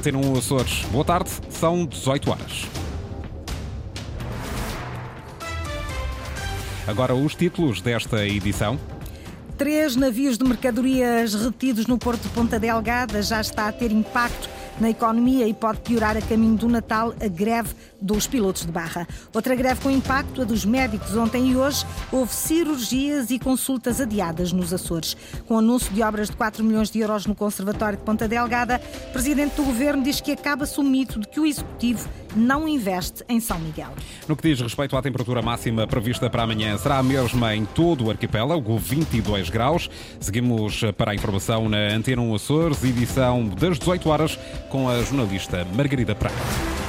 Antena 1 Açores. Boa tarde, são 18 horas. Agora os títulos desta edição. Três navios de mercadorias retidos no Porto de Ponta Delgada já está a ter impacto na economia e pode piorar a caminho do Natal a greve dos pilotos de barra. Outra greve com impacto, a dos médicos. Ontem e hoje houve cirurgias e consultas adiadas nos Açores. Com o anúncio de obras de 4 milhões de euros no Conservatório de Ponta Delgada, o presidente do governo diz que acaba-se o mito de que o executivo não investe em São Miguel. No que diz respeito à temperatura máxima prevista para amanhã, será a mesma em todo o arquipélago, 22 graus. Seguimos para a informação na Antena 1 Açores, edição das 18 horas, com a jornalista Margarida Praia.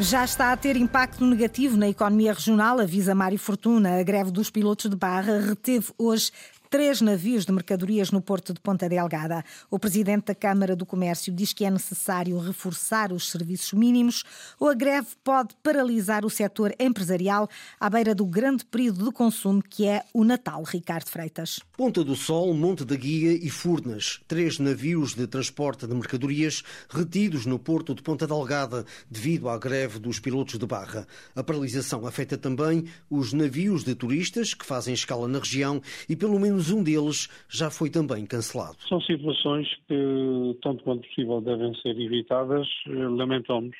Já está a ter impacto negativo na economia regional, avisa Mário Fortuna. A greve dos pilotos de barra reteve hoje três navios de mercadorias no porto de Ponta Delgada. O presidente da Câmara do Comércio diz que é necessário reforçar os serviços mínimos ou a greve pode paralisar o setor empresarial à beira do grande período de consumo que é o Natal. Ricardo Freitas. Ponta do Sol, Monte da Guia e Furnas. Três navios de transporte de mercadorias retidos no porto de Ponta Delgada devido à greve dos pilotos de barra. A paralisação afeta também os navios de turistas que fazem escala na região e pelo menos menos um deles já foi também cancelado. São situações que, tanto quanto possível, devem ser evitadas. Lamentamos.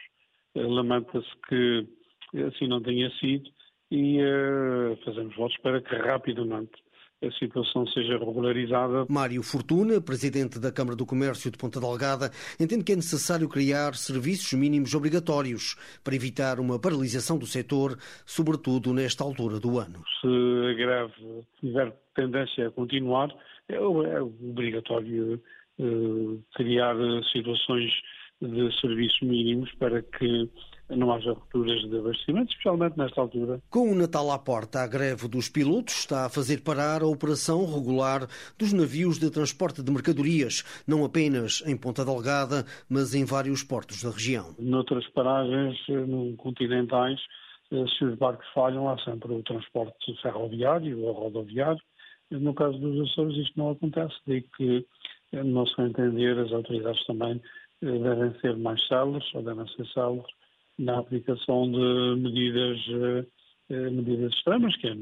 Lamenta-se que assim não tenha sido e uh, fazemos votos para que rapidamente a situação seja regularizada. Mário Fortuna, presidente da Câmara do Comércio de Ponta Delgada, entende que é necessário criar serviços mínimos obrigatórios para evitar uma paralisação do setor, sobretudo nesta altura do ano. Se a greve tiver tendência a continuar, é, é obrigatório uh, criar situações de serviços mínimos para que não haja rupturas de abastecimento, especialmente nesta altura. Com o Natal à porta, a greve dos pilotos está a fazer parar a operação regular dos navios de transporte de mercadorias, não apenas em Ponta Delgada, mas em vários portos da região. Noutras paragens no continentais, eh, se os barcos falham, há sempre o transporte ferroviário ou rodoviário. No caso dos Açores, isto não acontece, daí que, eh, no seu entender, as autoridades também eh, devem ser mais céleres, ou devem ser céleres, na aplicação de medidas, eh, eh, medidas extremas, que é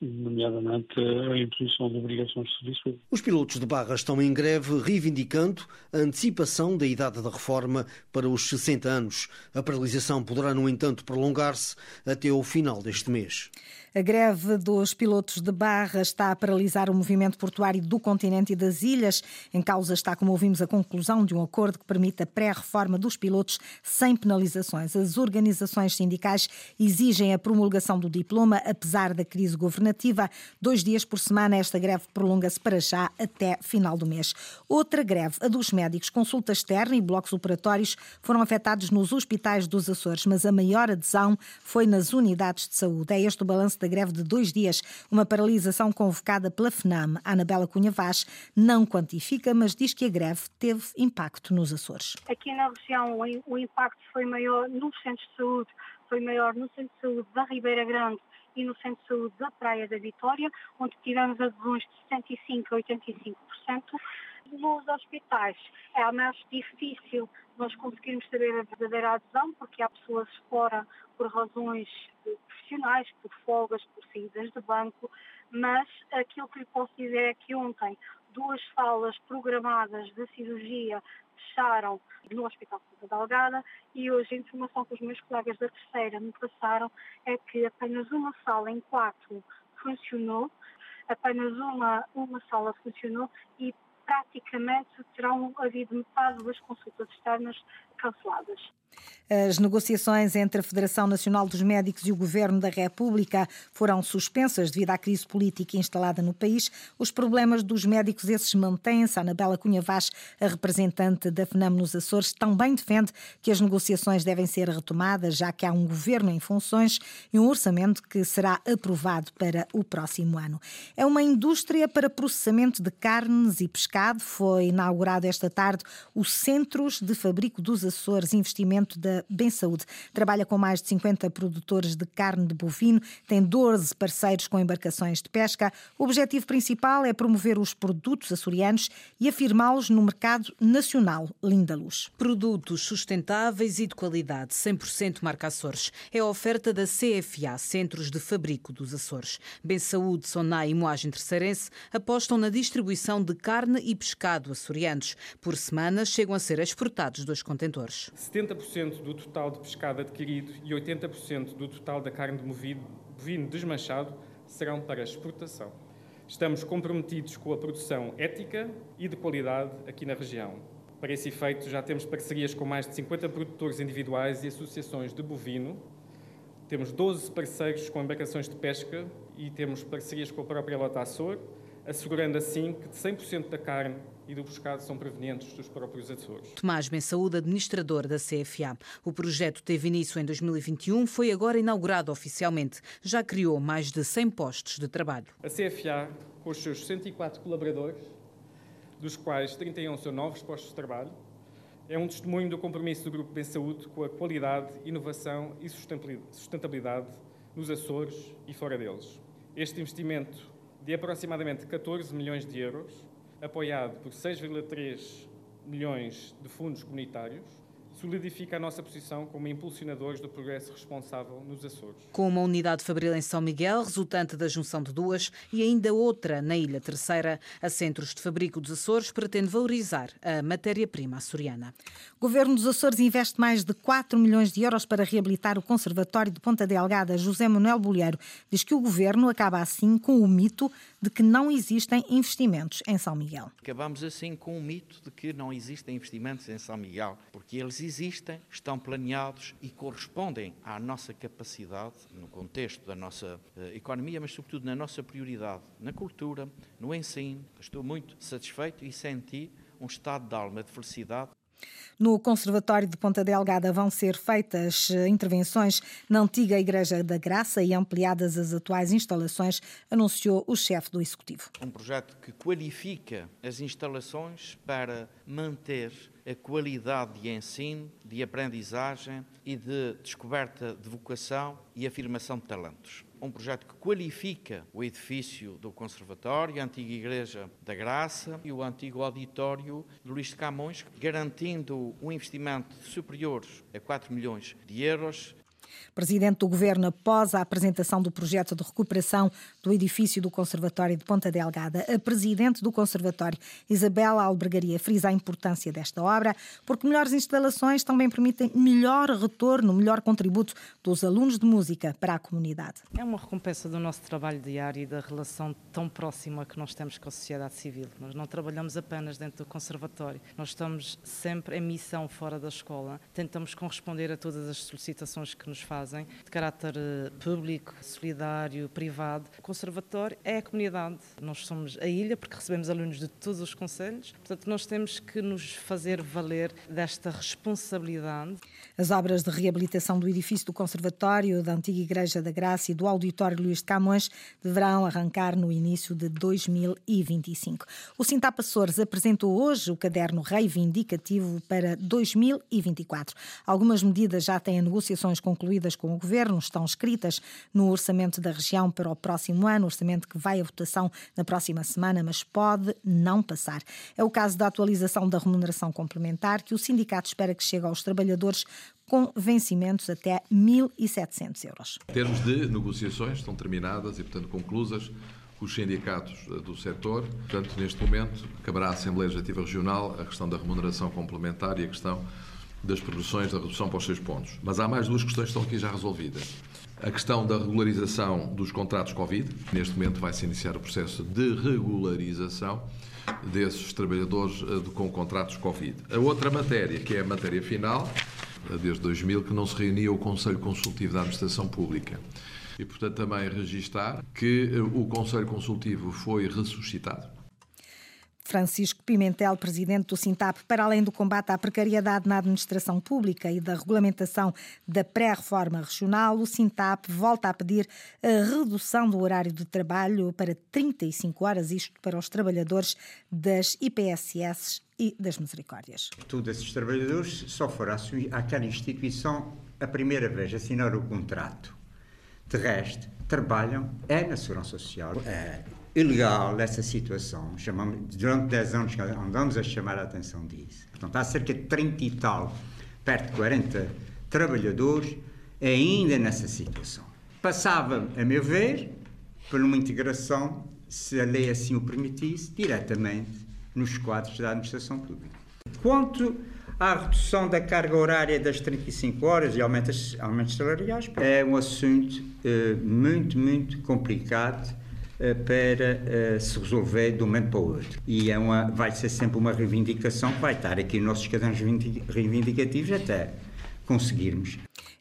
nomeadamente a imposição de obrigações de serviço. Os pilotos de barra estão em greve reivindicando a antecipação da idade da reforma para os 60 anos. A paralisação poderá, no entanto, prolongar-se até o final deste mês. A greve dos pilotos de barra está a paralisar o movimento portuário do continente e das ilhas. Em causa está, como ouvimos, a conclusão de um acordo que permite a pré-reforma dos pilotos sem penalizações. As organizações sindicais exigem a promulgação do diploma, apesar da crise governativa. Dois dias por semana, esta greve prolonga-se para já até final do mês. Outra greve, a dos médicos. Consulta externa e blocos operatórios foram afetados nos hospitais dos Açores, mas a maior adesão foi nas unidades de saúde. É este o balanço da greve de dois dias, uma paralisação convocada pela FNAM. A Anabela Cunha Vaz não quantifica, mas diz que a greve teve impacto nos Açores. Aqui na região o impacto foi maior nos centros de saúde, foi maior no centro de saúde da Ribeira Grande e no Centro de Saúde da Praia da Vitória, onde tivemos adesões de 75% a 85%. Nos hospitais é mais difícil nós conseguirmos saber a verdadeira adesão, porque há pessoas fora por razões profissionais, por folgas, por saídas de banco, mas aquilo que lhe posso dizer é que ontem duas salas programadas de cirurgia fecharam no Hospital de Delgada e hoje a informação que os meus colegas da terceira me passaram é que apenas uma sala em quatro funcionou, apenas uma, uma sala funcionou e praticamente terão havido metade das consultas externas canceladas. As negociações entre a Federação Nacional dos Médicos e o Governo da República foram suspensas devido à crise política instalada no país. Os problemas dos médicos, esses mantêm-se. Anabela Cunha Vaz, a representante da FNAM nos Açores, também defende que as negociações devem ser retomadas, já que há um governo em funções e um orçamento que será aprovado para o próximo ano. É uma indústria para processamento de carnes e pescado. Foi inaugurado esta tarde o Centros de Fabrico dos Açores, investimento da Bem Saúde. Trabalha com mais de 50 produtores de carne de bovino, tem 12 parceiros com embarcações de pesca. O objetivo principal é promover os produtos açorianos e afirmá-los no mercado nacional. Linda Luz. Produtos sustentáveis e de qualidade, 100% marca Açores. É a oferta da CFA, Centros de Fabrico dos Açores. Bem Saúde, Sonai e Moagem Terceirense apostam na distribuição de carne e pescado açorianos. Por semana chegam a ser exportados dois contentores. 70% do total de pescado adquirido e 80% do total da carne de movido, bovino desmanchado serão para exportação. Estamos comprometidos com a produção ética e de qualidade aqui na região. Para esse efeito, já temos parcerias com mais de 50 produtores individuais e associações de bovino. Temos 12 parceiros com embarcações de pesca e temos parcerias com a própria Lota Açor, assegurando assim que 100% da carne e do pescado são provenientes dos próprios Açores. Tomás Saúde, administrador da CFA. O projeto teve início em 2021, foi agora inaugurado oficialmente. Já criou mais de 100 postos de trabalho. A CFA, com os seus 104 colaboradores, dos quais 31 são novos postos de trabalho, é um testemunho do compromisso do Grupo Bem Saúde com a qualidade, inovação e sustentabilidade nos Açores e fora deles. Este investimento de aproximadamente 14 milhões de euros, apoiado por 6,3 milhões de fundos comunitários, solidifica a nossa posição como impulsionadores do progresso responsável nos Açores. Com uma unidade fabril em São Miguel, resultante da junção de duas, e ainda outra na Ilha Terceira, a Centros de Fabrico dos Açores pretende valorizar a matéria-prima açoriana. O Governo dos Açores investe mais de 4 milhões de euros para reabilitar o Conservatório de Ponta Delgada. José Manuel Bolheiro diz que o Governo acaba assim com o mito de que não existem investimentos em São Miguel. Acabamos assim com o mito de que não existem investimentos em São Miguel, porque eles existem, estão planeados e correspondem à nossa capacidade, no contexto da nossa uh, economia, mas sobretudo na nossa prioridade, na cultura, no ensino. Estou muito satisfeito e senti um estado de alma de felicidade no Conservatório de Ponta Delgada vão ser feitas eh, intervenções na antiga Igreja da Graça e ampliadas as atuais instalações, anunciou o chefe do Executivo. Um projeto que qualifica as instalações para manter a qualidade de ensino, de aprendizagem e de descoberta de vocação e afirmação de talentos. Um projeto que qualifica o edifício do Conservatório, a antiga Igreja da Graça e o antigo auditório de Luís de Camões, garantindo um investimento superior a 4 milhões de euros Presidente do Governo, após a apresentação do projeto de recuperação do edifício do Conservatório de Ponta Delgada, a Presidente do Conservatório, Isabela Albergaria, frisa a importância desta obra, porque melhores instalações também permitem melhor retorno, melhor contributo dos alunos de música para a comunidade. É uma recompensa do nosso trabalho diário e da relação tão próxima que nós temos com a sociedade civil. Nós não trabalhamos apenas dentro do Conservatório, nós estamos sempre em missão fora da escola, tentamos corresponder a todas as solicitações que nos fazem, de caráter eh, público, solidário, privado. O Conservatório é a comunidade. Nós somos a ilha porque recebemos alunos de todos os conselhos, portanto, nós temos que nos fazer valer desta responsabilidade. As obras de reabilitação do edifício do Conservatório, da antiga Igreja da Graça e do Auditório Luís de Camões deverão arrancar no início de 2025. O Sintapa Açores apresentou hoje o caderno reivindicativo para 2024. Algumas medidas já têm negociações concluídas concluídas com o Governo, estão escritas no orçamento da região para o próximo ano, orçamento que vai à votação na próxima semana, mas pode não passar. É o caso da atualização da remuneração complementar, que o sindicato espera que chegue aos trabalhadores com vencimentos até 1.700 euros. Em termos de negociações, estão terminadas e, portanto, conclusas com os sindicatos eh, do setor. Portanto, neste momento, caberá à Assembleia Legislativa Regional a questão da remuneração complementar e a questão das progressões da redução para os seis pontos. Mas há mais duas questões que estão aqui já resolvidas. A questão da regularização dos contratos Covid. Neste momento vai-se iniciar o processo de regularização desses trabalhadores eh, com contratos Covid. A outra matéria, que é a matéria final, eh, desde 2000, que não se reunia o Conselho Consultivo da Administração Pública. E, portanto, também registar que eh, o Conselho Consultivo foi ressuscitado Francisco Pimentel, presidente do Sintap, para além do combate à precariedade na administração pública e da regulamentação da pré-reforma regional, o Sintap volta a pedir a redução do horário de trabalho para 35 horas, isto para os trabalhadores das IPSS e das Misericórdias. Todos esses trabalhadores só foram àquela instituição a primeira vez assinar o contrato. De resto, trabalham é na Segurança Social. É ilegal essa situação. Chamamos, durante 10 anos andamos a chamar a atenção disso. Portanto, há cerca de 30 e tal, perto de 40 trabalhadores ainda nessa situação. Passava, a meu ver, por uma integração, se a lei assim o permitisse, diretamente nos quadros da administração pública. Quanto à redução da carga horária das 35 horas e aumentos, aumentos salariais, é um assunto eh, muito, muito complicado para eh, se resolver de um momento para o outro. E é uma, vai ser sempre uma reivindicação que vai estar aqui nos nossos cadernos reivindicativos até conseguirmos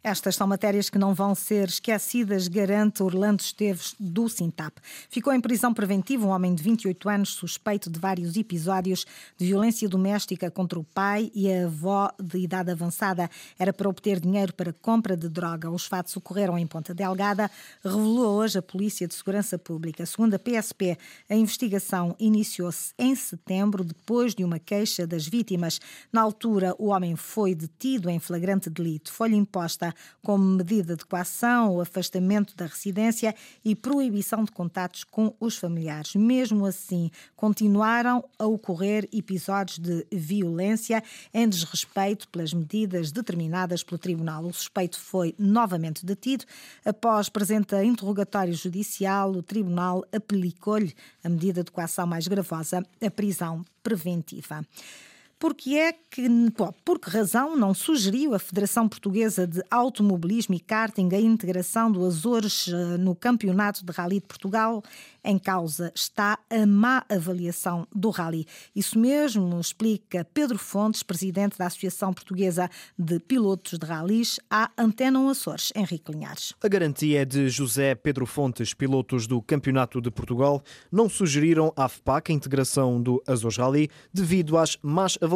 estas são matérias que não vão ser esquecidas, garante Orlando Esteves, do Sintap. Ficou em prisão preventiva um homem de 28 anos, suspeito de vários episódios de violência doméstica contra o pai e a avó de idade avançada. Era para obter dinheiro para compra de droga. Os fatos ocorreram em Ponta Delgada, revelou hoje a Polícia de Segurança Pública. Segundo a PSP, a investigação iniciou-se em setembro, depois de uma queixa das vítimas. Na altura, o homem foi detido em flagrante delito. Foi-lhe imposta como medida de coação, o afastamento da residência e proibição de contatos com os familiares. Mesmo assim, continuaram a ocorrer episódios de violência em desrespeito pelas medidas determinadas pelo Tribunal. O suspeito foi novamente detido. Após presente interrogatório judicial, o Tribunal aplicou-lhe a medida de coação mais gravosa, a prisão preventiva. Porque é que, por que razão não sugeriu a Federação Portuguesa de Automobilismo e Karting a integração do Açores eh, no Campeonato de Rally de Portugal? Em causa está a má avaliação do rally. Isso mesmo explica Pedro Fontes, presidente da Associação Portuguesa de Pilotos de Rallys, à Antena Açores, Henrique Linhares. A garantia é de José Pedro Fontes, pilotos do Campeonato de Portugal, não sugeriram à FPAC a integração do Açores Rally devido às más avaliações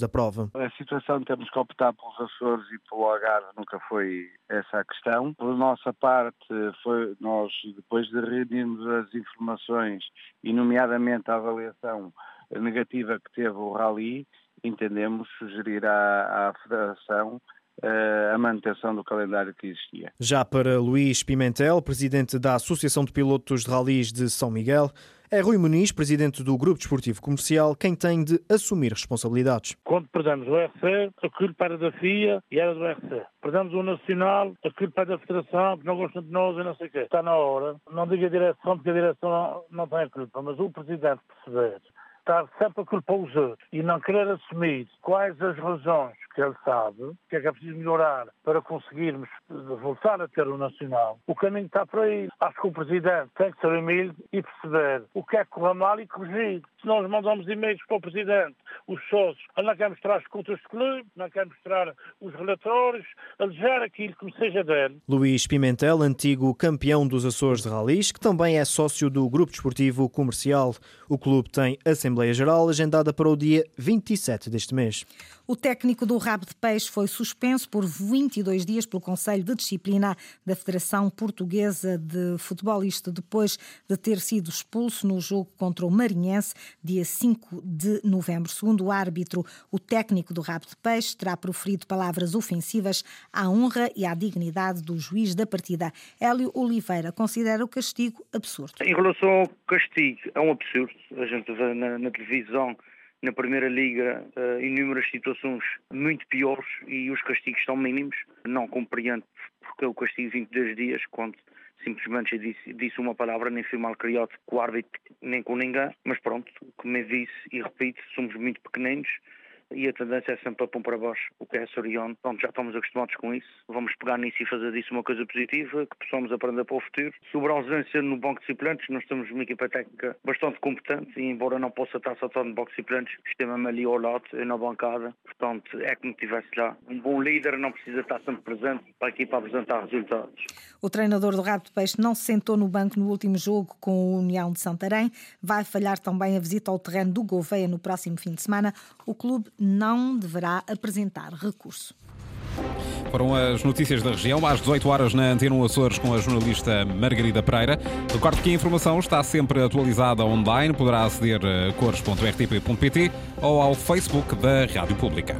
da prova. A situação de termos que optar pelos Açores e pelo Algarve nunca foi essa a questão. Por nossa parte, foi nós, depois de reunirmos as informações, e nomeadamente a avaliação negativa que teve o Rally, entendemos sugerir à, à Federação eh, a manutenção do calendário que existia. Já para Luís Pimentel, presidente da Associação de Pilotos de Rallys de São Miguel, é Rui Muniz, presidente do Grupo Desportivo Comercial, quem tem de assumir responsabilidades. Quando perdemos o RC, a culpa era da FIA e era do RC. Perdemos o Nacional, a culpa é da Federação, que não gostam de nós e não sei o quê. Está na hora. Não diga a direção, porque a direção não, não tem a culpa, mas o presidente perceber estar sempre a culpar os outros e não querer assumir quais as razões que ele sabe, que é que é preciso melhorar para conseguirmos voltar a ter o Nacional, o caminho está por aí. Acho que o Presidente tem que ser humilde e perceber o que é que corre mal e corrigir. Se nós mandamos e-mails para o Presidente, os sócios, ele não quer mostrar as contas do clube, não quer mostrar os relatórios, alejar aquilo que me seja dele. Luís Pimentel, antigo campeão dos Açores de Ralis, que também é sócio do Grupo Desportivo Comercial. O clube tem Assembleia Geral agendada para o dia 27 deste mês. O técnico do Rabo de Peixe foi suspenso por 22 dias pelo Conselho de Disciplina da Federação Portuguesa de Futebol, isto depois de ter sido expulso no jogo contra o Marinhense, dia 5 de novembro. Segundo o árbitro, o técnico do Rabo de Peixe terá proferido palavras ofensivas à honra e à dignidade do juiz da partida. Hélio Oliveira considera o castigo absurdo. Em relação ao castigo, é um absurdo. A gente vê na, na televisão na Primeira Liga uh, inúmeras situações muito piores e os castigos são mínimos. Não compreendo porque o castigo 22 dias, quando simplesmente disse, disse uma palavra, nem fui mal criado com o árbitro, nem com ninguém. Mas pronto, como eu disse e repito, somos muito pequeninos, e a tendência é sempre a pôr para baixo, o que é Soriano. Pronto, já estamos acostumados com isso. Vamos pegar nisso e fazer disso uma coisa positiva, que possamos aprender para o futuro. Sobre a ausência no banco de suplentes, nós temos uma equipa técnica bastante competente e embora não possa estar só no banco de suplentes, estima-me ali ao lado, na bancada. Portanto, é como tivesse lá. Um bom líder não precisa estar sempre presente para a equipa apresentar resultados. O treinador do Rabo de Peixe não se sentou no banco no último jogo com o União de Santarém. Vai falhar também a visita ao terreno do Gouveia no próximo fim de semana. O clube não deverá apresentar recurso. Foram as notícias da região, às 18 horas na Antena Açores com a jornalista Margarida Pereira. Recordo que a informação está sempre atualizada online, poderá aceder a cores.rtp.pt ou ao Facebook da Rádio Pública.